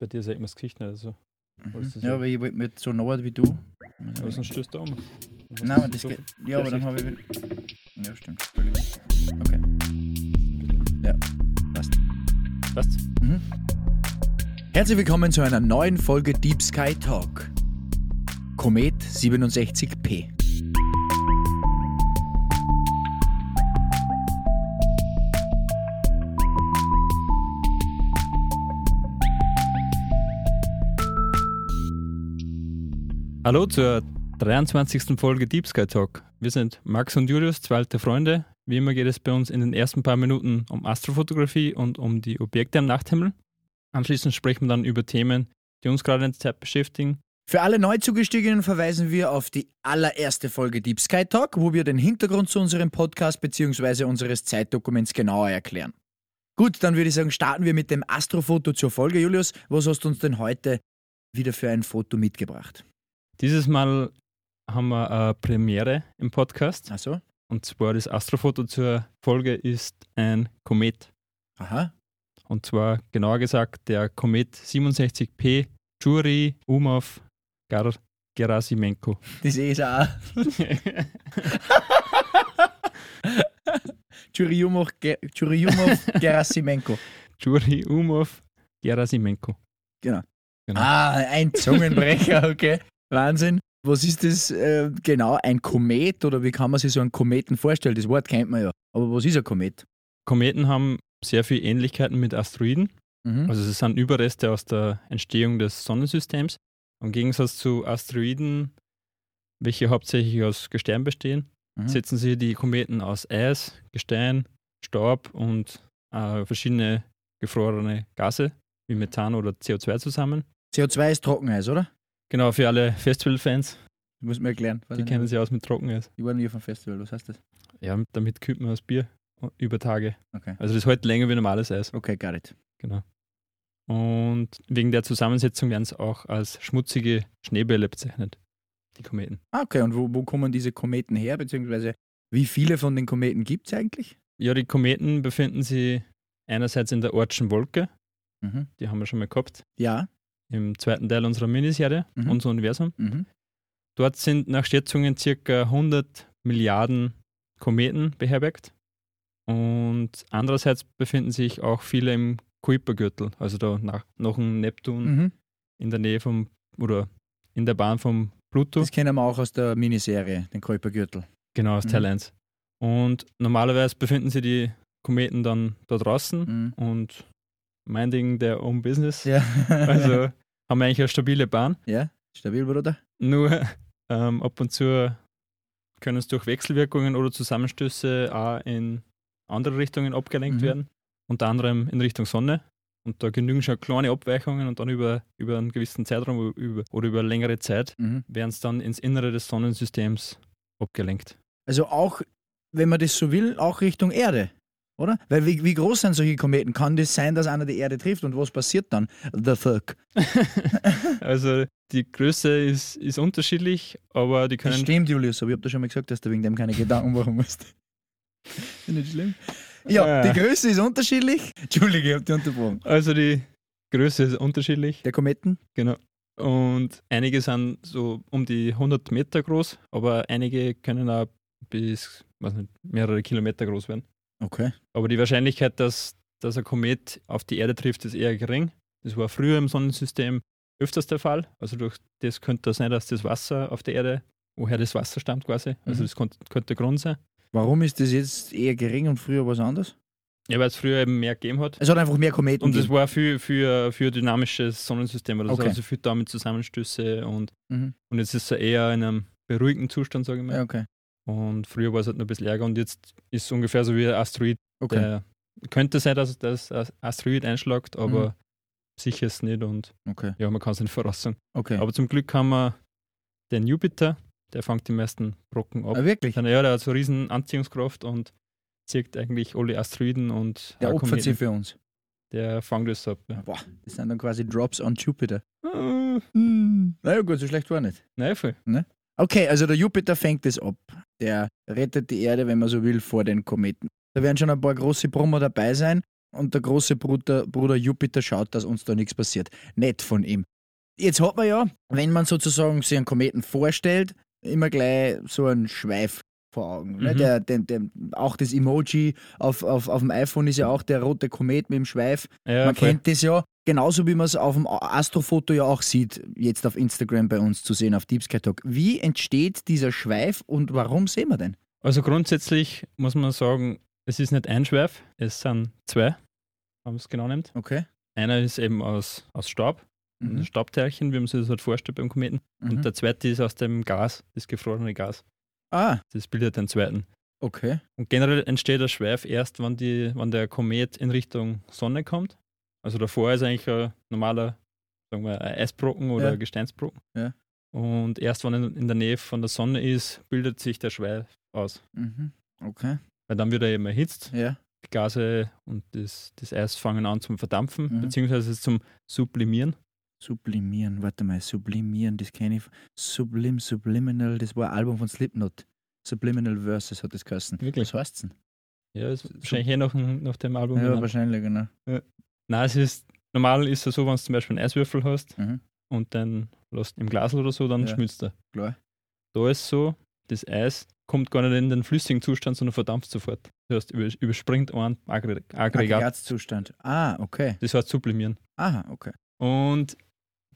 Bei dir sieht man das Gesicht nicht. Also. Was ist das Ja, aber ich wollte mir so nah wie du. Aber sonst stößt du um. Was Nein, ist aber das so- geht. Ja, aber dann habe ich. Ja, stimmt. Okay. Ja, passt. Passt? Mhm. Herzlich willkommen zu einer neuen Folge Deep Sky Talk. Komet 67P. Hallo zur 23. Folge Deep Sky Talk. Wir sind Max und Julius, zwei alte Freunde. Wie immer geht es bei uns in den ersten paar Minuten um Astrofotografie und um die Objekte am Nachthimmel. Anschließend sprechen wir dann über Themen, die uns gerade in der Zeit beschäftigen. Für alle Neuzugestiegenen verweisen wir auf die allererste Folge Deep Sky Talk, wo wir den Hintergrund zu unserem Podcast bzw. unseres Zeitdokuments genauer erklären. Gut, dann würde ich sagen, starten wir mit dem Astrofoto zur Folge. Julius, was hast du uns denn heute wieder für ein Foto mitgebracht? Dieses Mal haben wir eine Premiere im Podcast. Achso. Und zwar das Astrofoto zur Folge ist ein Komet. Aha. Und zwar genauer gesagt der Komet 67P Chury Umov Gar Gerasimenko. Das ist auch. Ge- Churyumov Gerasimenko. Chury Umov Gerasimenko. Genau. Ah, ein Zungenbrecher, okay. Wahnsinn. Was ist das äh, genau? Ein Komet oder wie kann man sich so einen Kometen vorstellen? Das Wort kennt man ja. Aber was ist ein Komet? Kometen haben sehr viele Ähnlichkeiten mit Asteroiden. Mhm. Also es sind Überreste aus der Entstehung des Sonnensystems. Im Gegensatz zu Asteroiden, welche hauptsächlich aus Gestein bestehen, Mhm. setzen sie die Kometen aus Eis, Gestein, Staub und äh, verschiedene gefrorene Gase wie Methan oder CO2 zusammen. CO2 ist Trockeneis, oder? Genau, für alle Festivalfans, Das muss man erklären. Die ich kennen sich aus mit Trockeneis. Ich war nie auf einem Festival, was heißt das? Ja, damit kühlt man das Bier über Tage. Okay. Also das hält länger wie normales Eis. Okay, got it. Genau. Und wegen der Zusammensetzung werden es auch als schmutzige Schneebälle bezeichnet, die Kometen. Ah, Okay, und wo, wo kommen diese Kometen her? Beziehungsweise wie viele von den Kometen gibt es eigentlich? Ja, die Kometen befinden sich einerseits in der Ortschen Wolke, Mhm. die haben wir schon mal gehabt, Ja. Im zweiten Teil unserer Miniserie, Mhm. unser Universum. Mhm. Dort sind nach Schätzungen circa 100 Milliarden Kometen beherbergt. Und andererseits befinden sich auch viele im Kuipergürtel, also da nach, nach dem Neptun Mhm. in der Nähe vom, oder in der Bahn vom Pluto. Das kennen wir auch aus der Miniserie, den Kuipergürtel. Genau, aus Mhm. Teil 1. Und normalerweise befinden sich die Kometen dann da draußen Mhm. und minding their own business. Ja. Also haben wir eigentlich eine stabile Bahn. ja, stabil, Bruder. Nur ähm, ab und zu können es durch Wechselwirkungen oder Zusammenstöße auch in andere Richtungen abgelenkt Mhm. werden. Unter anderem in Richtung Sonne. Und da genügen schon kleine Abweichungen und dann über, über einen gewissen Zeitraum über, oder über längere Zeit Mhm. werden es dann ins Innere des Sonnensystems abgelenkt. Also auch, wenn man das so will, auch Richtung Erde, oder? Weil wie, wie groß sind solche Kometen? Kann das sein, dass einer die Erde trifft und was passiert dann? The fuck. also die Größe ist, ist unterschiedlich, aber die Das können. stimmt, Julius, aber ich habe dir schon mal gesagt, dass du wegen dem keine Gedanken machen musst. Ist nicht schlimm. Ja, Äh. die Größe ist unterschiedlich. Entschuldige, ich habe dich unterbrochen. Also die Größe ist unterschiedlich, Der Kometen? genau. Und einige sind so um die 100 Meter groß, aber einige können auch bis weiß nicht, mehrere Kilometer groß werden. Okay. Aber die Wahrscheinlichkeit, dass, dass ein Komet auf die Erde trifft, ist eher gering. Das war früher im Sonnensystem öfters der Fall. Also durch das könnte sein, dass das Wasser auf der Erde, woher das Wasser stammt quasi, also Mhm. das könnte, könnte der Grund sein. Warum ist das jetzt eher gering und früher was anderes? Ja, weil es früher eben mehr gegeben hat. Es hat einfach mehr Kometen Und das gegeben. war für, für, für dynamisches Sonnensystem, oder Okay. so, also viel damit Zusammenstöße und, Mhm. und jetzt ist er eher in einem beruhigten Zustand, sage ich mal. Ja, okay. Und früher war es halt noch ein bisschen ärger und jetzt ist es ungefähr so wie ein Asteroid. Okay. Der könnte sein, dass das Asteroid einschlägt, aber Mhm. sicher ist es nicht und Okay. ja, man kann es nicht voraussagen. Okay. Aber zum Glück haben wir den Jupiter, der fängt die meisten Brocken ab. Ah, wirklich? Dann, ja, der hat so riesen Anziehungskraft und zieht eigentlich alle Asteroiden und Der opfert sie für uns. Der fängt das ab. Ja. Boah, das sind dann quasi Drops on Jupiter. Ah, Naja, gut, so schlecht war nicht. Nein, voll. Okay, also der Jupiter fängt es ab. Der rettet die Erde, wenn man so will, vor den Kometen. Da werden schon ein paar große Brummer dabei sein. und der große Bruder, Bruder Jupiter schaut, dass uns da nichts passiert. Nett von ihm. Jetzt hat man ja, wenn man sozusagen sich einen Kometen vorstellt, immer gleich so einen Schweif vor Augen. Ne? Mhm. Der, der, der, auch das Emoji auf, auf, auf dem iPhone ist ja auch der rote Komet mit dem Schweif. Ja, man voll. kennt das ja, genauso wie man es auf dem Astrofoto ja auch sieht, jetzt auf Instagram bei uns zu sehen, auf Deep Sky Talk. Wie entsteht dieser Schweif und warum sehen wir den? Also grundsätzlich muss man sagen, es ist nicht ein Schweif, es sind zwei, wenn man es genau nimmt. Okay. Einer ist eben aus, aus Staub, Mhm. Staubteilchen, wie man sich das halt vorstellt beim Kometen. Mhm. Und der zweite ist aus dem Gas, das gefrorene Gas. Ah, Das bildet den zweiten. okay. Und generell entsteht der Schweif erst, wenn, die, wenn der Komet in Richtung Sonne kommt. Also davor ist eigentlich ein normaler, sagen wir, ein Eisbrocken oder Ja. ein Gesteinsbrocken. Ja. Und erst wenn er in der Nähe von der Sonne ist, bildet sich der Schweif aus. Mhm. Okay. Weil dann wird er eben erhitzt, Ja. die Gase und das, das Eis fangen an zum Verdampfen, Mhm. beziehungsweise zum Sublimieren. Sublimieren, warte mal, sublimieren, das kenne ich. Sublim, Subliminal, das war ein Album von Slipknot. Subliminal Verses hat das geheißen. Wirklich? Was heißt's denn? Ja, ist wahrscheinlich eh nach, dem- nach dem Album. Ja, benannt. wahrscheinlich, genau. Nein, es ist, normal ist es so, wenn du zum Beispiel einen Eiswürfel hast Mhm. und dann lässt im Glas oder so, dann Ja. schmilzt er. Klar. Da ist so, das Eis kommt gar nicht in den flüssigen Zustand, sondern verdampft sofort. Das heißt, über, überspringt einen Aggre- Aggregat. Aggregatzustand. Ah, okay. Das heißt sublimieren. Aha, okay. Und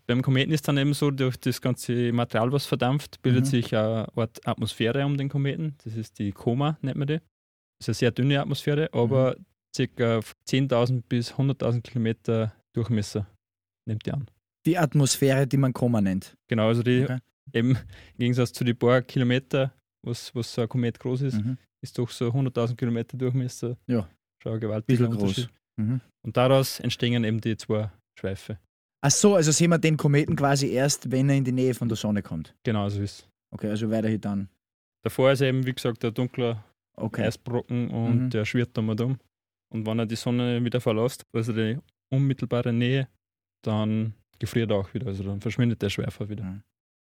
beim Kometen ist dann eben so, durch das ganze Material, was verdampft, bildet Mhm. sich eine Art Atmosphäre um den Kometen. Das ist die Koma, nennt man die. Das ist eine sehr dünne Atmosphäre, aber Mhm. Ca. 10.000 bis 100.000 Kilometer Durchmesser nimmt die an. Die Atmosphäre, die man Koma nennt. Genau, also die Okay. eben im Gegensatz zu den paar Kilometer, was, was so ein Komet groß ist, Mhm. ist doch so 100.000 Kilometer Durchmesser. Ja. Schon ein gewaltiger Bisschen groß. Mhm. Und daraus entstehen eben die zwei Schweife. Ach so, also sehen wir den Kometen quasi erst, wenn er in die Nähe von der Sonne kommt. Genau so ist Okay, also weiterhin dann. Davor ist eben, wie gesagt, der dunkler Okay. Eisbrocken und Mhm. der schwirrt damit um. Und wenn er die Sonne wieder verlässt, also die unmittelbare Nähe, dann gefriert er auch wieder. Also dann verschwindet der Schweifer wieder. Mhm.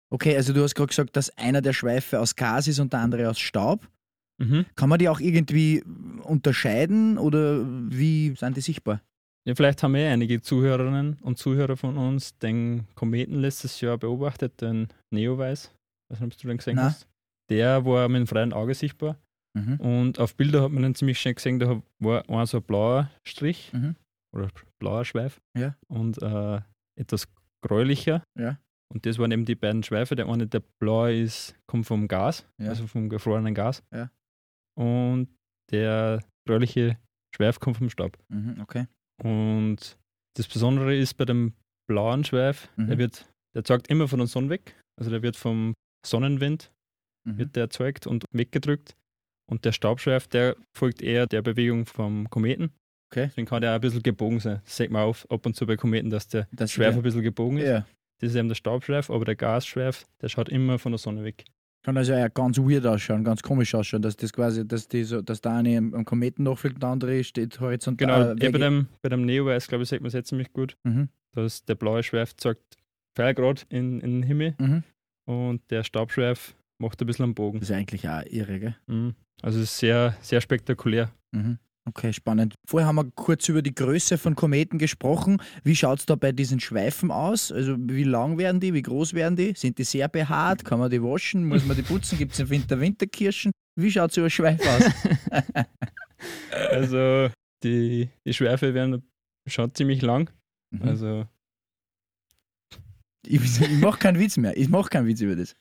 Okay, also du hast gerade gesagt, dass einer der Schweife aus Gas ist und der andere aus Staub. Mhm. Kann man die auch irgendwie unterscheiden oder wie sind die sichtbar? Ja, vielleicht haben eh einige Zuhörerinnen und Zuhörer von uns den Kometen letztes Jahr beobachtet, den Neowise. weiß nicht, ob du den gesehen Nein. hast. Der war mit dem freien Auge sichtbar. Mhm. Und auf Bilder hat man den ziemlich schön gesehen, da war ein so ein blauer Strich Mhm. oder blauer Schweif Ja. und äh, etwas gräulicher. Ja. Und das waren eben die beiden Schweife. Der eine, der blaue ist, kommt vom Gas, Ja. also vom gefrorenen Gas. Und der gräuliche Schweif kommt vom Staub. Mhm. Okay. Und das Besondere ist bei dem blauen Schweif, Mhm. der wird, der zeigt immer von der Sonne weg. Also der wird vom Sonnenwind Mhm. wird der erzeugt und weggedrückt. Und der Staubschweif, der folgt eher der Bewegung vom Kometen. Okay. Deswegen kann der auch ein bisschen gebogen sein. Das sieht man auf, ab und zu bei Kometen, dass der Das Schweif ja. ein bisschen gebogen ist. ja. Das ist eben der Staubschweif, aber der Gasschweif, der schaut immer von der Sonne weg. Kann also ja ganz weird ausschauen, ganz komisch ausschauen, dass das quasi, dass, die so, dass der eine am Kometen nachfliegt der andere steht horizontal. Genau, eh bei dem, bei dem Neowise, glaube ich, sieht man es jetzt ziemlich gut, Mhm. dass der blaue Schweif zeigt Pfeilgrad in, in den Himmel Mhm. und der Staubschweif macht ein bisschen einen Bogen. Das ist eigentlich auch irre, gell? Mhm. Also es ist sehr, sehr spektakulär. Mhm. Okay, spannend. Vorher haben wir kurz über die Größe von Kometen gesprochen. Wie schaut es da bei diesen Schweifen aus? Also wie lang werden die? Wie groß werden die? Sind die sehr behaart? Kann man die waschen? Muss man die putzen? Gibt es im Winter Winterkirschen? Wie schaut so ein Schweif aus? Also die, die Schweife werden schon ziemlich lang. Mhm. Also, ich ich mache keinen Witz mehr. Ich mache keinen Witz über das.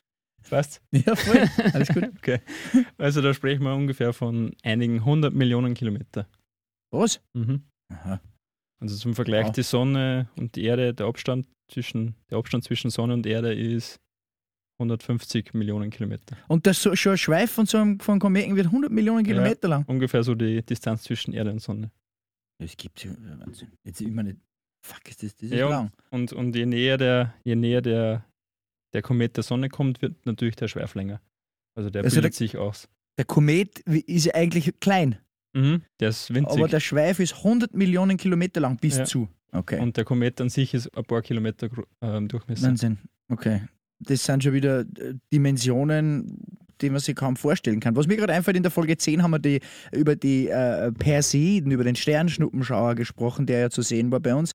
Weißt Ja, voll. Alles gut. Okay. Also da sprechen wir ungefähr von einigen hundert Millionen Kilometer. Was? Mhm. Aha. Also zum Vergleich Wow. die Sonne und die Erde, der Abstand zwischen, der Abstand zwischen Sonne und Erde ist 150 Millionen Kilometer. Und das so, schon ein Schweif von so einem von Kometen wird 100 Millionen Ja. Kilometer lang. Ungefähr so die Distanz zwischen Erde und Sonne. Das gibt's ja. Wahnsinn. Jetzt immer nicht. Fuck, ist das, das ist Ja. lang. Und, und je näher der, je näher der, der Komet der Sonne kommt, wird natürlich der Schweif länger. Also der Also bildet der- sich aus. Der Komet ist ja eigentlich klein, Mhm. Der ist winzig. aber der Schweif ist 100 Millionen Kilometer lang bis Ja. zu. Okay. Und der Komet an sich ist ein paar Kilometer ähm, Durchmesser. Wahnsinn. Okay. Das sind schon wieder äh, Dimensionen, den man sich kaum vorstellen kann. Was mir gerade einfällt, in der Folge 10 haben wir die, über die äh, Perseiden, über den Sternschnuppenschauer gesprochen, der ja zu sehen war bei uns.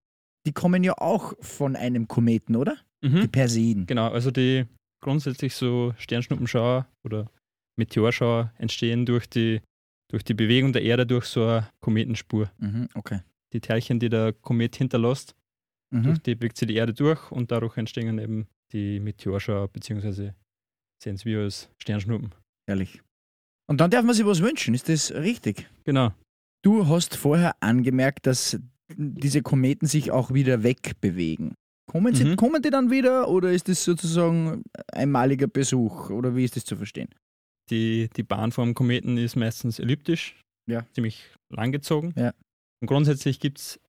Die kommen ja auch von einem Kometen, oder? Die Mhm. Perseiden. Genau, also die grundsätzlich so Sternschnuppenschauer oder Meteorschauer entstehen durch die, durch die Bewegung der Erde durch so eine Kometenspur. Mhm, okay. Die Teilchen, die der Komet hinterlässt, Mhm. durch die bewegt sich die Erde durch und dadurch entstehen eben die Meteorschauer, beziehungsweise sehen es wir als Sternschnuppen. Ehrlich. Und dann darf man sich was wünschen, ist das richtig? Genau. Du hast vorher angemerkt, dass diese Kometen sich auch wieder wegbewegen. Kommen, sie, Mhm. kommen die dann wieder oder ist das sozusagen einmaliger Besuch oder wie ist das zu verstehen? Die, die Bahn vom Kometen ist meistens elliptisch, Ja. ziemlich langgezogen. Ja. Und grundsätzlich gibt es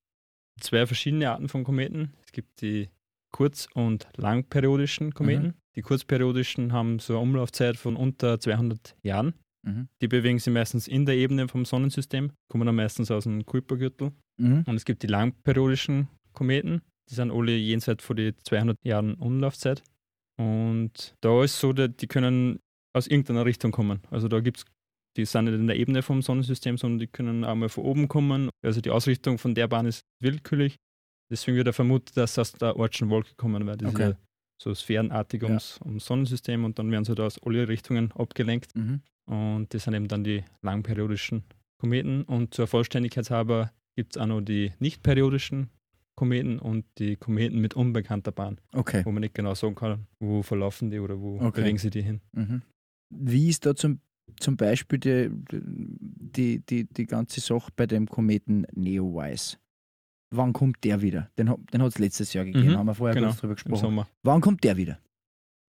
zwei verschiedene Arten von Kometen. Es gibt die kurz- und langperiodischen Kometen. Mhm. Die kurzperiodischen haben so eine Umlaufzeit von unter 200 Jahren. Mhm. Die bewegen sich meistens in der Ebene vom Sonnensystem, kommen dann meistens aus dem Kuipergürtel. Mhm. Und es gibt die langperiodischen Kometen, die sind alle jenseits von die 200 Jahren Umlaufzeit. Und da ist so, die die können aus irgendeiner Richtung kommen. Also da gibt es, die sind nicht in der Ebene vom Sonnensystem, sondern die können auch mal von oben kommen. Also die Ausrichtung von der Bahn ist willkürlich. Deswegen wird er vermutet, dass sie aus der Ortschen Wolke kommen, weil das Okay. so sphärenartig Ja. ums, ums Sonnensystem und dann werden sie da aus alle Richtungen abgelenkt. Mhm. Und das sind eben dann die langperiodischen Kometen. Und zur Vollständigkeit halber gibt es auch noch die nicht-periodischen Kometen und die Kometen mit unbekannter Bahn, Okay. wo man nicht genau sagen kann, wo verlaufen die oder wo Okay. bewegen sie die hin. Mhm. Wie ist da zum, zum Beispiel die, die, die, die ganze Sache bei dem Kometen Neowise? Wann kommt der wieder? Den, hat- den hat es letztes Jahr gegeben, Mhm, haben wir vorher genau, kurz drüber gesprochen. Wann kommt der wieder?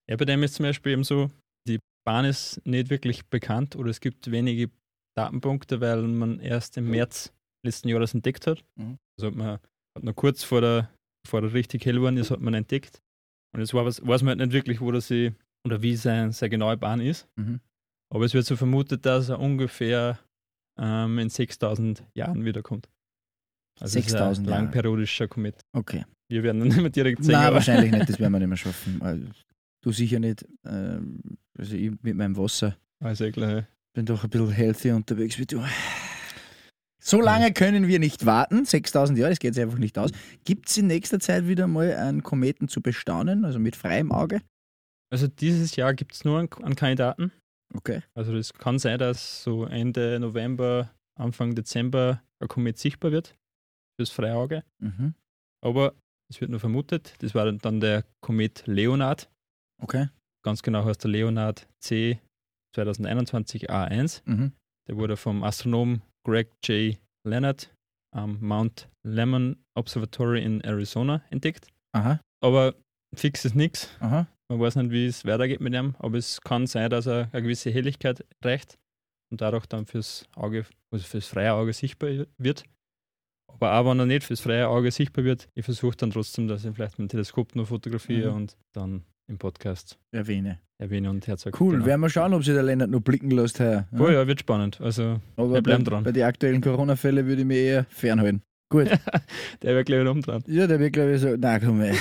Ja, bei dem ist zum Beispiel eben so, die Bahn ist nicht wirklich bekannt oder es gibt wenige Datenpunkte, weil man erst im März letzten Jahres entdeckt hat. Mhm. Also hat man hat noch kurz vor der, vor der richtig hell geworden ist, hat man entdeckt. Und jetzt was- weiß man halt nicht wirklich, wo das sie oder wie sein, seine genaue Bahn ist. Mhm. Aber es wird so vermutet, dass er ungefähr ähm, in 6000 Jahren wiederkommt. Also es ist ein 6000 Jahre. langperiodischer Komet. Okay. Wir werden dann nicht mehr direkt sehen. Nein, wahrscheinlich nicht, das werden wir nicht mehr schaffen. Also, Du sicher nicht. Ähm, Also ich mit meinem Wasser Also ich glaube, bin doch ein bisschen healthy unterwegs wie du. So lange können wir nicht warten, 6000 Jahre, das geht sich einfach nicht aus. Gibt es in nächster Zeit wieder mal einen Kometen zu bestaunen, also mit freiem Auge? also dieses Jahr gibt es nur einen, Kandidaten. Okay. Also es kann sein, dass so Ende November, Anfang Dezember ein Komet sichtbar wird fürs freie Auge. Mhm. Aber es wird nur vermutet, das war dann der Komet Leonard. Okay. Ganz genau heißt der Leonard C 2021 A1. Mhm. Der wurde vom Astronomen Greg J. Leonard am Mount Lemmon Observatory in Arizona entdeckt. Aha. Aber fix ist nichts. Man weiß nicht, wie es weitergeht mit ihm, aber es kann sein, dass er eine gewisse Helligkeit reicht und dadurch dann fürs Auge, also fürs freie Auge sichtbar wird. Aber auch wenn er nicht fürs freie Auge sichtbar wird, ich versuche dann trotzdem, dass ich vielleicht mit dem Teleskop noch fotografiere Mhm. und dann im Podcast Erwähne. erwähne und herzog. Cool, Genau. werden wir schauen, ob sich der Lennart noch blicken lässt. Heuer. Oh ja, wird spannend. Also Aber wir bei, bleiben dran. bei den aktuellen Corona-Fällen würde ich mich eher fernhalten. Gut. der wird gleich wieder umdrehen. Ja, der wird glaube ich so, na komm ey.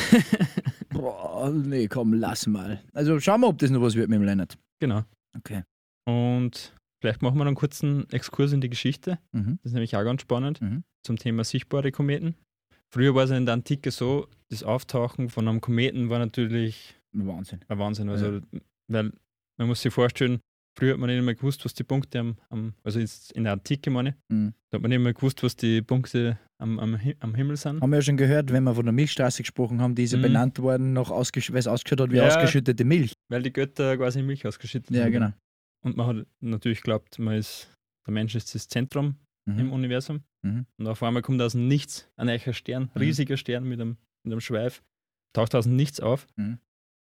Boah, nee, komm, lass mal. Also schauen wir, ob das noch was wird mit dem Lennart. Genau. Okay. Und vielleicht machen wir noch einen kurzen Exkurs in die Geschichte. Mhm. Das ist nämlich auch ganz spannend Mhm. zum Thema sichtbare Kometen. Früher war es in der Antike so, das Auftauchen von einem Kometen war natürlich Wahnsinn. ein Wahnsinn. Also, weil man muss sich vorstellen, früher hat man nicht mehr gewusst, was die Punkte am, am also in der Antike meine, ich, Mhm. da hat man nicht mehr gewusst, was die Punkte am, am, am Himmel sind. Haben wir ja schon gehört, wenn wir von der Milchstraße gesprochen haben, die ist ja Mhm. benannt worden, nach ausgesch weil es ausgeschaut hat wie Ja. ausgeschüttete Milch. Weil die Götter quasi Milch ausgeschüttet Ja, haben. genau. Und man hat natürlich glaubt, man ist, der Mensch ist das Zentrum im Mhm. Universum. Mhm. Und auf einmal kommt aus dem Nichts ein eicher Stern, Mhm. riesiger Stern mit einem, mit einem Schweif, taucht aus dem Nichts auf.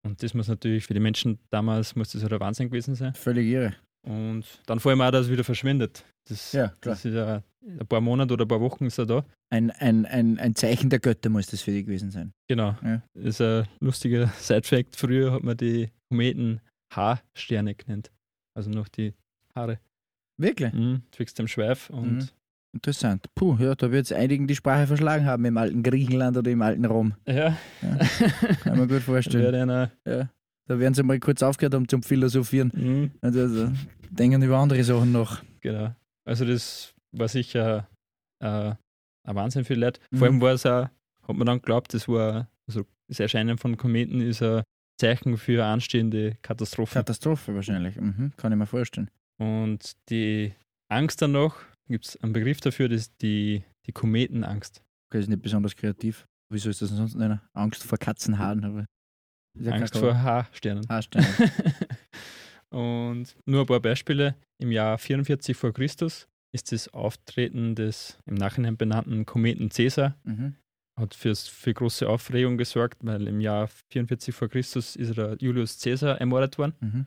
Und das muss natürlich für die Menschen damals, muss das halt ein Wahnsinn gewesen sein. Völlig irre. Und dann vor allem auch, dass es wieder verschwindet. Das, Ja, klar. das ist ja ein paar Monate oder ein paar Wochen ist er da. Ein, ein, ein, ein Zeichen der Götter muss das für dich gewesen sein. Genau. Ja. Das ist ein lustiger Side-Fact. Früher hat man die Kometen Haarsterne genannt. Also noch die Haare. Wirklich? Mhm, zwecks dem Schweif. Und Mhm. Interessant. Puh, ja, da wird es einigen die Sprache verschlagen haben im alten Griechenland oder im alten Rom. ja, Ja. Kann man gut vorstellen. einer Ja. Da werden sie mal kurz aufgehört haben zum Philosophieren. Mhm, Also, also denken über andere Sachen nach. genau. Also das war sicher äh, ein Wahnsinn für die Leute. Mhm. Vor allem war es auch, hat man dann geglaubt, das war, also das Erscheinen von Kometen ist ein Zeichen für anstehende Katastrophe. Katastrophe wahrscheinlich. Mhm. Kann ich mir vorstellen. Und die Angst danach, gibt es einen Begriff dafür, das ist die, die Kometenangst. Okay, ist nicht besonders kreativ. Wieso ist das denn sonst nennen? Angst vor Katzenhaaren. Aber ja Angst vor Haarsternen. Haarsteine. Und nur ein paar Beispiele. Im Jahr 44 vor Christus ist das Auftreten des im Nachhinein benannten Kometen Caesar mhm. hat fürs, für große Aufregung gesorgt, weil im Jahr 44 vor Christus ist der Julius Caesar ermordet worden. Mhm.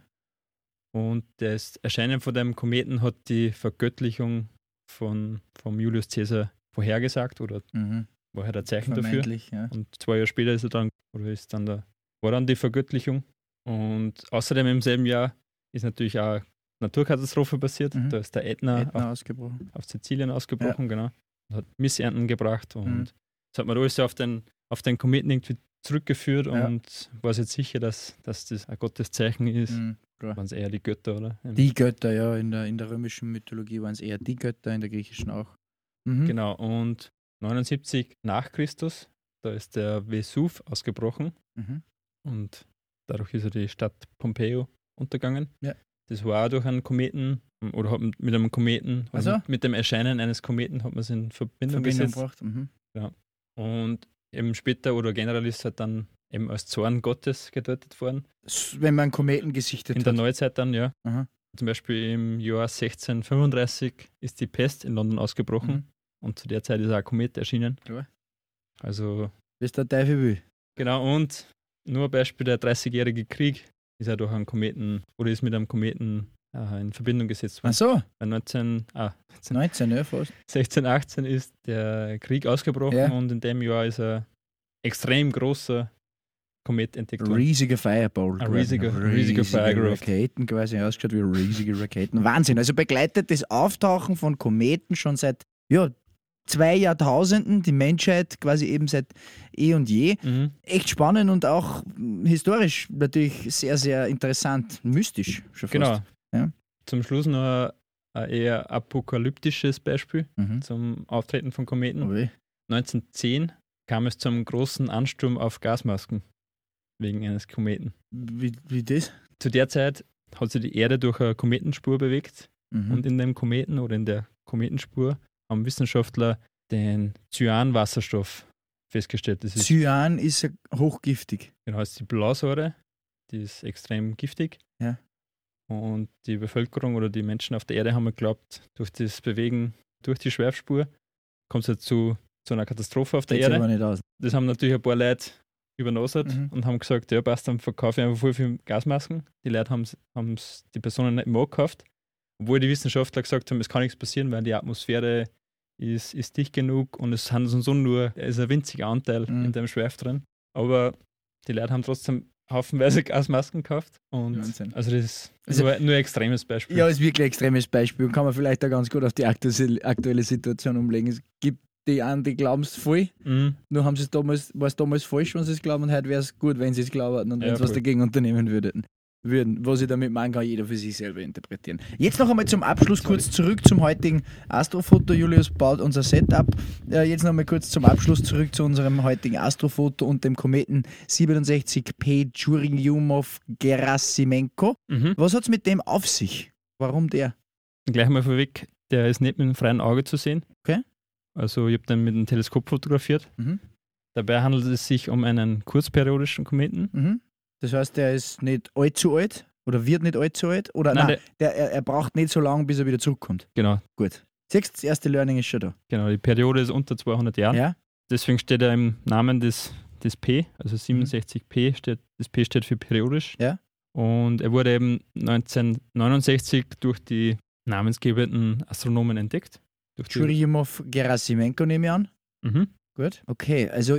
Und das Erscheinen von dem Kometen hat die Vergöttlichung von, vom Julius Caesar vorhergesagt oder Mhm. war halt ein Zeichen dafür. Ja. Und zwei Jahre später ist er dann, oder ist dann der, war dann die Vergöttlichung. Und außerdem im selben Jahr ist natürlich auch Naturkatastrophe passiert. Mhm. Da ist der Ätna, Ätna auf, ausgebrochen. auf Sizilien ausgebrochen, genau. Und hat Missernten gebracht. Und Mhm. das hat man alles auf den, auf den Kometen irgendwie zurückgeführt Ja. und war jetzt sicher, dass, dass das ein Gotteszeichen ist. Mhm. Waren es eher die Götter, oder? Die Götter, ja, in der, in der römischen Mythologie waren es eher die Götter, in der griechischen auch. Mhm. Genau, und 79 nach Christus, da ist der Vesuv ausgebrochen Mhm. und dadurch ist ja die Stadt Pompeo untergegangen. Ja. Das war auch durch einen Kometen oder hat mit einem Kometen, also mit, mit dem Erscheinen eines Kometen hat man es in Verbindung, Verbindung gesetzt. gebracht. Mhm. Und eben später oder generell ist es halt dann eben als Zorn Gottes gedeutet worden. Wenn man Kometen gesichtet In der hat. Neuzeit dann, ja. Aha. Zum Beispiel im Jahr 1635 ist die Pest in London ausgebrochen Mhm. und zu der Zeit ist auch ein Komet erschienen. Klar. Also Bis der Teufel will. Genau, und nur ein Beispiel, der 30-jährige Krieg ist ja durch einen Kometen oder ist mit einem Kometen in Verbindung gesetzt Ach worden. so, Weil 19, ah, 19, ja, fast. 16, 18 ist der Krieg ausgebrochen Ja. und in dem Jahr ist ein extrem großer Komet entdeckt worden. Riesige Fireball. Ein geworden. riesiger- riesiger Firecraft. Raketen quasi ausgeschaut wie riesige Raketen. Wahnsinn. Also begleitet das Auftauchen von Kometen schon seit ja, zwei Jahrtausenden, die Menschheit quasi eben seit eh und je. Mhm. Echt spannend und auch historisch natürlich sehr, sehr interessant. Mystisch schon fast. Genau. Zum Schluss noch ein, eher apokalyptisches Beispiel Mhm. zum Auftreten von Kometen. Weh. 1910 kam es zum großen Ansturm auf Gasmasken wegen eines Kometen. Wie, wie das? Zu der Zeit hat sich die Erde durch eine Kometenspur bewegt Mhm. und in dem Kometen oder in der Kometenspur haben Wissenschaftler den Cyanwasserstoff festgestellt. Das ist Cyan ist ja hochgiftig. genau ist die Blausäure, die ist extrem giftig. Ja. Und die Bevölkerung oder die Menschen auf der Erde haben geglaubt, durch das Bewegen durch die Schweifspur kommt es halt zu, zu einer Katastrophe auf der Geht Erde. Das haben natürlich ein paar Leute übernosert Mhm. und haben gesagt, ja passt, dann verkaufe ich einfach voll viel Gasmasken. Die Leute haben es die Personen nicht mehr gekauft, obwohl die Wissenschaftler gesagt haben, es kann nichts passieren, weil die Atmosphäre ist, ist dicht genug und es uns um nur, es ist ein winziger Anteil Mhm. in dem Schweif drin. Aber die Leute haben trotzdem haufenweise Gasmasken gekauft und Wahnsinn. also das ist Also- nur, nur ein extremes Beispiel. Ja, ist wirklich ein extremes Beispiel und kann man vielleicht auch ganz gut auf die aktuelle, Situation umlegen. Es gibt die einen, die glauben es voll, Mhm. nur haben sie es damals, war es damals falsch, wenn sie es glauben und heute wäre es gut, wenn sie es glauben und Ja, wenn sie was dagegen unternehmen würden. Würden. Was ich damit meine, kann jeder für sich selber interpretieren. Jetzt noch einmal zum Abschluss kurz zurück zum heutigen Astrofoto. Julius baut unser Setup. Äh, jetzt noch mal kurz zum Abschluss zurück zu unserem heutigen Astrofoto und dem Kometen 67P Churyumov-Gerasimenko. Mhm. Was hat es mit dem auf sich? Warum der? Gleich mal vorweg, der ist nicht mit dem freien Auge zu sehen. Okay. Also ich habe den mit dem Teleskop fotografiert. Mhm. Dabei handelt es sich um einen kurzperiodischen Kometen. Mhm. Das heißt, der ist nicht allzu alt oder wird nicht allzu alt? Oder Nein, nein, der, er, er braucht nicht so lange, bis er wieder zurückkommt. Genau, Gut. Siehst du, das erste Learning ist schon da. genau. Die Periode ist unter 200 Jahren. Ja? Deswegen steht er im Namen des, des P, also 67P, steht, das P steht für periodisch. Ja. Und er wurde eben 1969 durch die namensgebenden Astronomen entdeckt. Churyumov Gerasimenko nehme ich an. mhm. Gut. Okay, also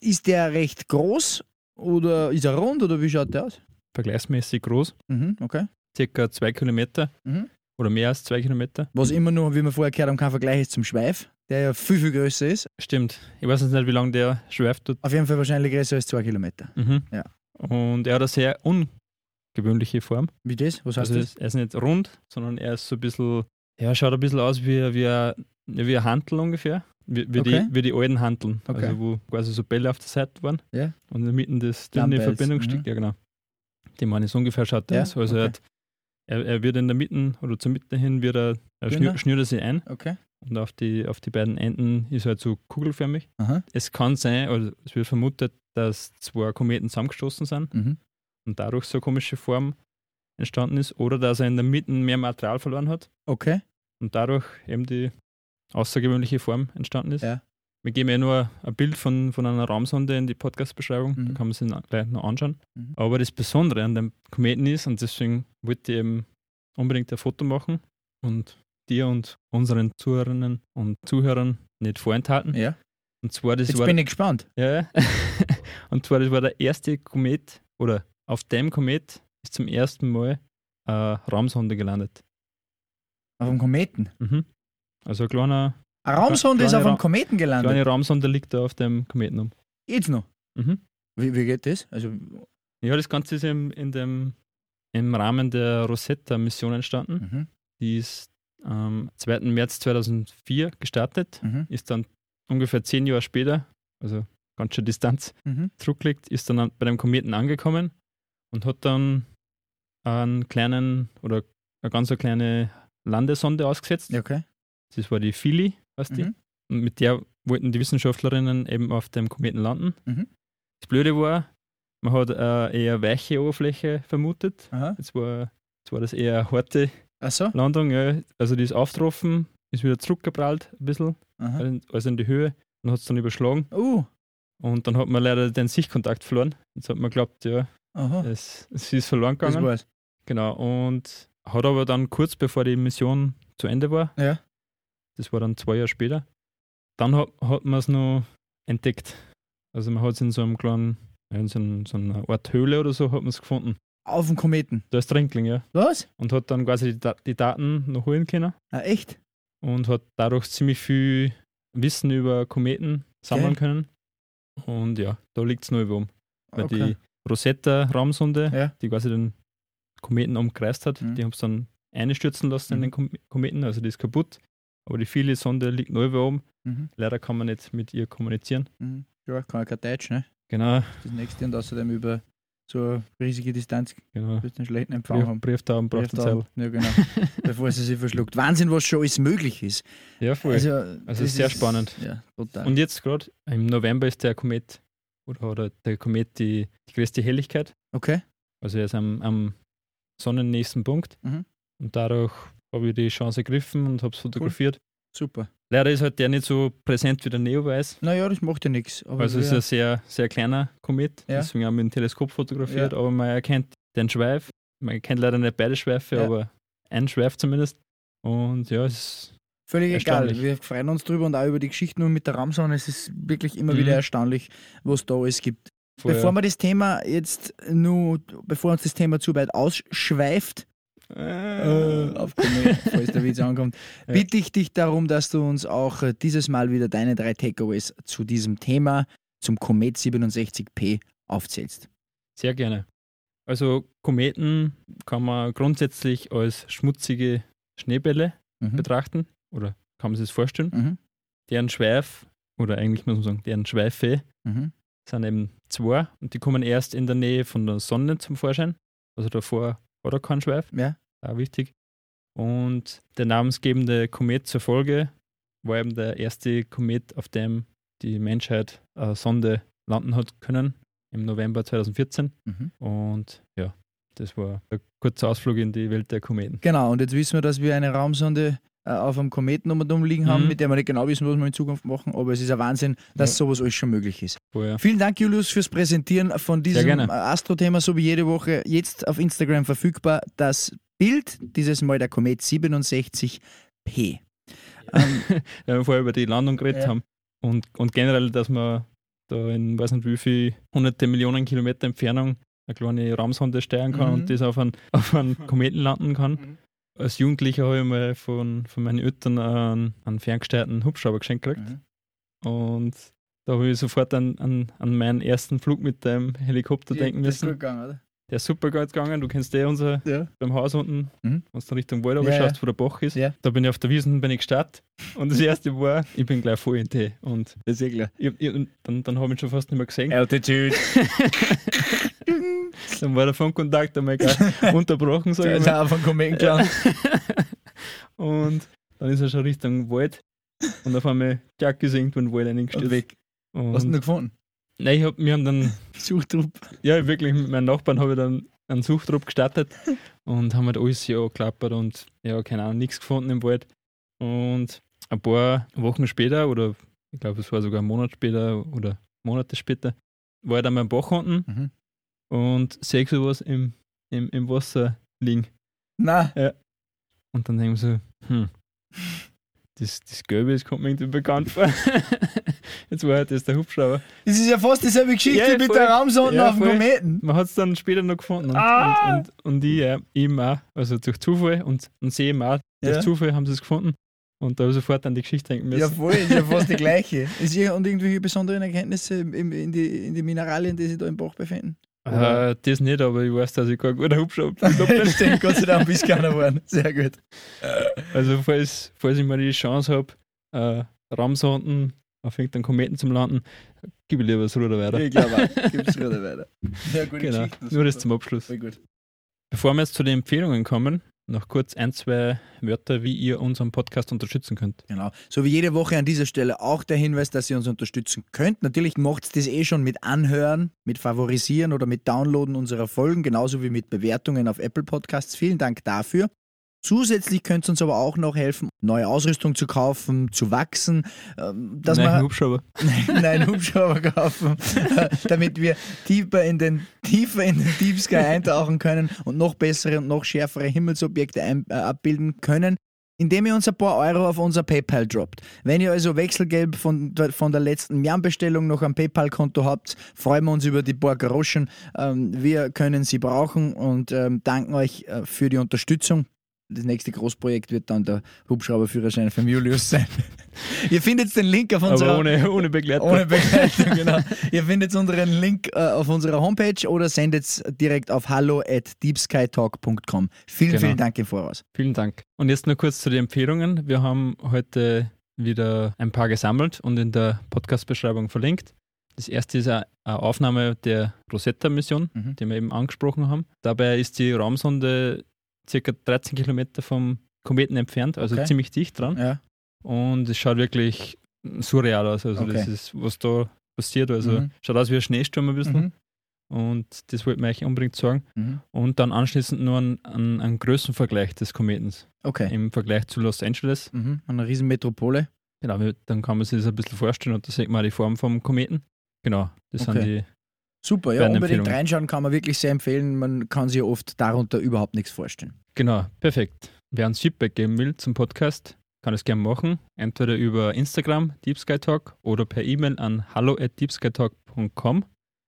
ist der recht groß oder ist er rund oder wie schaut der aus? Vergleichsmäßig groß, Mhm, okay. circa zwei Kilometer Mhm. oder mehr als zwei Kilometer. Was immer nur, wie wir vorher gehört haben, kein Vergleich ist zum Schweif, der ja viel, viel größer ist. Stimmt. Ich weiß jetzt nicht, wie lange der schweift dort. Auf jeden Fall wahrscheinlich größer als zwei Kilometer. Mhm. Ja. Und er hat eine sehr außergewöhnliche Form. Wie das? Was heißt Also das? er ist nicht rund, sondern er ist so ein bisschen, ja, schaut ein bisschen aus wie, wie, wie ein Hantel ungefähr. Wie, wie, Okay. die, wie die alten Hanteln. Okay. Also wo quasi so Bälle auf der Seite waren. Ja. Und in der Mitte das dünne Dumbbells, Verbindungsstück, mhm. ja genau. Die meine ich so ungefähr schaut aus. Also er, okay. er, er wird in der Mitte oder zur Mitte hin wird er, er schnür, schnürt er sich ein Okay. und auf die, auf die beiden Enden ist er halt so kugelförmig. Aha. Es kann sein, also es wird vermutet, dass zwei Kometen zusammengestoßen sind Mhm. und dadurch so eine komische Form entstanden ist oder dass er in der Mitte mehr Material verloren hat Okay. und dadurch eben die außergewöhnliche Form entstanden ist. Ja. Wir geben ja nur ein Bild von, von einer Raumsonde in die Podcast-Beschreibung, Mhm. da kann man sich gleich noch anschauen. Mhm. Aber das Besondere an dem Kometen ist, und deswegen wollte ich eben unbedingt ein Foto machen und dir und unseren Zuhörerinnen und Zuhörern nicht vorenthalten. Ja. Und zwar, das Jetzt war bin ich gespannt. ja. und zwar, das war der erste Komet, oder auf dem Komet ist zum ersten Mal eine Raumsonde gelandet. Auf dem Kometen. Mhm. Also eine kleine, Eine Raumsonde ist auf dem Ra- Kometen gelandet. kleine Raumsonde liegt da auf dem Kometen um. Jetzt noch. Mhm. Wie, wie geht das? Also, Ja, das Ganze ist im, in dem, im Rahmen der Rosetta-Mission entstanden. mhm. Die ist am 2. März 2004 gestartet, Mhm. ist dann ungefähr zehn Jahre später, also ganz schön Distanz, Mhm. zurückgelegt, ist dann an- bei dem Kometen angekommen und hat dann einen kleinen oder eine ganz eine kleine Landesonde ausgesetzt. Okay. Das war die Philly, heißt die. Mhm. Und mit der wollten die Wissenschaftlerinnen eben auf dem Kometen landen. Mhm. Das Blöde war, man hat eine eher weiche Oberfläche vermutet. Aha. Jetzt war, jetzt war das eher eine harte so. Landung. Ja. Also die ist aufgetroffen, ist wieder zurückgeprallt ein bisschen, Aha. also in die Höhe und hat es dann überschlagen. Uh. Und dann hat man leider den Sichtkontakt verloren. Jetzt hat man geglaubt, ja, es, es ist verloren gegangen. Genau. Und hat aber dann kurz bevor die Mission zu Ende war, Ja. Das war dann zwei Jahre später, dann hat, hat man es noch entdeckt. Also man hat es in so einem kleinen, in so, einem, so einer Art Höhle oder so, hat man es gefunden. Auf dem Kometen. Da ist Trinkling, ja. Was? Und hat dann quasi die, die Daten noch holen können Ah, echt? und hat dadurch ziemlich viel Wissen über Kometen sammeln Okay. können. Und ja, da liegt es noch über um. Weil Okay. die Rosetta-Raumsonde, Ja. die quasi den Kometen umkreist hat, Mhm. die haben es dann einstürzen lassen in Mhm. den Kom Kometen, also die ist kaputt. Aber die viele Sonde liegt über oben. Mhm. Leider kann man nicht mit ihr kommunizieren. Mhm. Ja, kann ja kein Deutsch, ne? Genau, Das nächste und außerdem über so eine riesige Distanz genau. wird einen schlechten Empfang Brief, haben. Brieftauben braucht. Zeit. Ja, genau. Bevor sie sich verschluckt. Wahnsinn, was schon alles möglich ist. Ja, voll. Also, Also das sehr ist- spannend. Ja, total. Und jetzt gerade im November ist der Komet, oder, oder der Komet die, die größte Helligkeit. okay. Also er ist am, am sonnennächsten Punkt. Mhm. Und dadurch habe ich die Chance ergriffen und habe es fotografiert. Super. Leider ist halt der nicht so präsent wie der Neowise. Naja, das macht ja nichts. Also es ist ein sehr, sehr kleiner Komet. Ja. Deswegen haben wir mit dem Teleskop fotografiert. Ja. Aber man erkennt den Schweif. Man erkennt leider nicht beide Schweife, Ja. aber einen Schweif zumindest. Und ja, es ist Völlig egal. Wir freuen uns drüber und auch über die Geschichten nur mit der Ramsonne. Es ist wirklich immer Mhm. wieder erstaunlich, was da alles gibt. vorher. Bevor wir das Thema jetzt nur, bevor uns das Thema zu weit ausschweift, äh, auf Kometen, falls der Witz ankommt, Ja. bitte ich dich darum, dass du uns auch äh, dieses Mal wieder deine drei Takeaways zu diesem Thema, zum Komet 67P, aufzählst. Sehr gerne. Also Kometen kann man grundsätzlich als schmutzige Schneebälle Mhm. betrachten oder kann man sich das vorstellen. Mhm. Deren Schweif, oder eigentlich muss man sagen, deren Schweife Mhm. sind eben zwei und die kommen erst in der Nähe von der Sonne zum Vorschein. Also davor hat er keinen Schweif, Ja. Auch wichtig. Und der namensgebende Komet zur Folge war eben der erste Komet, auf dem die Menschheit eine Sonde landen hat können, im November 2014. Mhm. Und ja, das war ein kurzer Ausflug in die Welt der Kometen. Genau, und jetzt wissen wir, dass wir eine Raumsonde auf einem Kometen um und um liegen haben, Mhm. mit der wir nicht genau wissen, was wir in Zukunft machen, aber es ist ein Wahnsinn, dass Ja. sowas alles schon möglich ist. Vorher. Vielen Dank, Julius, fürs Präsentieren von diesem äh, Astro-Thema, so wie jede Woche jetzt auf Instagram verfügbar. Das Bild, dieses Mal der Komet 67P. Ähm, Ja, wir vorher über die Landung geredet Ja. haben. Und, und generell, dass man da in weiß nicht wie viel hunderte Millionen Kilometer Entfernung eine kleine Raumsonde steuern kann Mhm. und das auf einen, auf einen Kometen landen kann. Mhm. Als Jugendlicher habe ich mal von, von meinen Eltern einen, einen ferngesteuerten Hubschrauber geschenkt gekriegt. Mhm. Und da habe ich sofort an, an, an meinen ersten Flug mit dem Helikopter denken das ist müssen. gut gegangen, oder? der ist super gut gegangen. Du kennst eh unser Ja. beim Haus unten, Mhm. wenn du Richtung Wald Ja, schaust, wo der Bach ist. Ja. Da bin ich auf der Wiesen bin ich gestartet und das erste war, ich bin gleich voll in Tee. Und Das ist eh klar. ich, ich, dann, dann habe ich ihn schon fast nicht mehr gesehen. Altitude. Dann war der Funkkontakt einmal gleich unterbrochen, sag Der ich mal. von Kometenclown. Und dann ist er schon Richtung Wald und auf einmal Jack ist irgendwo in den Wald Und reingestürzt. weg. Was hast du Und, noch gefunden? nein, ich hab, wir haben dann, Suchtrupp. ja wirklich mit meinen Nachbarn habe ich dann einen Suchtrupp gestartet und haben halt alles hier angeklappert und ja, keine Ahnung, nichts gefunden im Wald. Und ein paar Wochen später, oder ich glaube, es war sogar ein Monat später oder Monate später, war ich dann am Bach unten Mhm. Und sehe sowas im, im, im Wasser liegen. Na, Und dann denke ich so, hm, das, das Gelbe, das kommt mir irgendwie bekannt vor. Jetzt war halt das der Hubschrauber. das ist ja fast dieselbe Geschichte Ja, mit voll. der Raumsonde Ja, auf dem. Kometen. Man hat es dann später noch gefunden. Und, Ah! und, und, und ich ja, eben auch, also durch Zufall und, und sie eben auch, durch Ja. Zufall haben sie es gefunden. Und da habe ich sofort an die Geschichte denken müssen. Ja, voll, ist ja fast die gleiche. Ist hier und irgendwelche besonderen Erkenntnisse im, in, die, in die Mineralien, die sich da im Bach befinden? Äh, das nicht, aber ich weiß, dass ich kein guter Hubschrauber bin. Stimmt, Gott sei Dank bist du keiner geworden. Sehr gut. also falls, falls ich mal die Chance habe, äh, Raumsonden auf irgendeinen Kometen zu landen, gebe ich lieber das Ruder weiter. Ich glaube auch. Gib's wieder weiter. Ja, gute Genau, Geschichte. nur das zum Abschluss. Voll gut. Bevor wir jetzt zu den Empfehlungen kommen, noch kurz ein, zwei Wörter, wie ihr unseren Podcast unterstützen könnt. Genau. So wie jede Woche an dieser Stelle auch der Hinweis, dass ihr uns unterstützen könnt. Natürlich macht das eh schon mit Anhören, mit Favorisieren oder mit Downloaden unserer Folgen, genauso wie mit Bewertungen auf Apple Podcasts. Vielen Dank dafür. Zusätzlich könnt ihr uns aber auch noch helfen, neue Ausrüstung zu kaufen, zu wachsen, ähm, dass Nein, wir Hubschrauber. einen Hubschrauber kaufen, damit wir tiefer in den tiefer in den Deep Sky eintauchen können und noch bessere und noch schärfere Himmelsobjekte ein, äh, abbilden können. Indem ihr uns ein paar Euro auf unser PayPal droppt. Wenn ihr also Wechselgeld von, der- von der letzten Jam-Bestellung noch am PayPal-Konto habt, freuen wir uns über die paar Groschen. Ähm, wir können sie brauchen und ähm, danken euch äh, für die Unterstützung. Das nächste Großprojekt wird dann der Hubschrauberführerschein von Julius sein. ihr findet den Link auf unserer Aber ohne, ohne Begleitung. ohne Begleitung, genau. Ihr findet unseren Link äh, auf unserer Homepage oder sendet es direkt auf hallo at deepskytalk.com. Vielen, Genau. vielen Dank im Voraus. Vielen Dank. Und jetzt nur kurz zu den Empfehlungen. Wir haben heute wieder ein paar gesammelt und in der Podcast-Beschreibung verlinkt. Das erste ist eine eine Aufnahme der Rosetta-Mission, Mhm. die wir eben angesprochen haben. Dabei ist die Raumsonde circa 13 Kilometer vom Kometen entfernt, also Okay. ziemlich dicht dran. Ja. Und es schaut wirklich surreal aus. Also Okay. das ist, was da passiert. Also Mhm. schaut aus wie ein Schneesturm ein bisschen. Mhm. Und das wollte man euch unbedingt sagen. Mhm. Und dann anschließend nur einen, einen, einen Größenvergleich des Kometens Okay. im Vergleich zu Los Angeles. Mhm. Eine riesen Metropole. Genau, dann kann man sich das ein bisschen vorstellen und da sieht man auch die Form vom Kometen. Genau, das Okay. sind die. Super, ja, unbedingt reinschauen, kann man wirklich sehr empfehlen. Man kann sich oft darunter überhaupt nichts vorstellen. Genau, perfekt. Wer uns Feedback geben will zum Podcast, kann es gerne machen. Entweder über Instagram, Deep Sky Talk, oder per E-Mail an hallo at deepskytalk.com.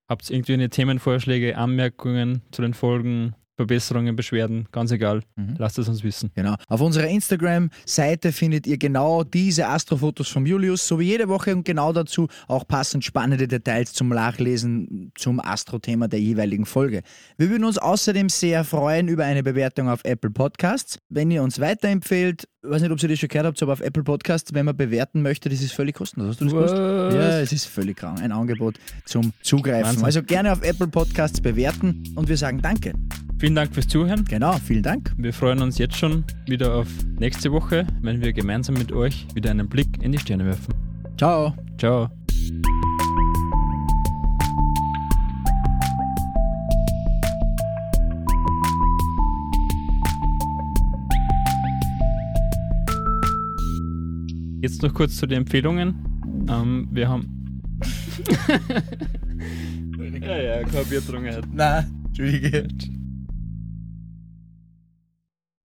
Habt ihr irgendwie eine Themenvorschläge, Anmerkungen zu den Folgen, Verbesserungen, Beschwerden, ganz egal, Mhm. lasst es uns wissen. Genau. Auf unserer Instagram-Seite findet ihr genau diese Astrofotos von Julius, so wie jede Woche und genau dazu auch passend spannende Details zum Nachlesen zum Astro-Thema der jeweiligen Folge. Wir würden uns außerdem sehr freuen über eine Bewertung auf Apple Podcasts. Wenn ihr uns weiterempfehlt, ich weiß nicht, ob ihr das schon gehört habt, aber auf Apple Podcasts, wenn man bewerten möchte, das ist völlig kostenlos. Hast du das gewusst? Ja, es ist völlig krank. Ein Angebot zum Zugreifen. Wahnsinn. Also gerne auf Apple Podcasts bewerten und wir sagen Danke. Vielen Dank fürs Zuhören. Genau, vielen Dank. Wir freuen uns jetzt schon wieder auf nächste Woche, wenn wir gemeinsam mit euch wieder einen Blick in die Sterne werfen. Ciao. Ciao. Jetzt noch kurz zu den Empfehlungen. Ähm, wir haben. ja, ja, kein Bier getrunken. Nein, Entschuldige.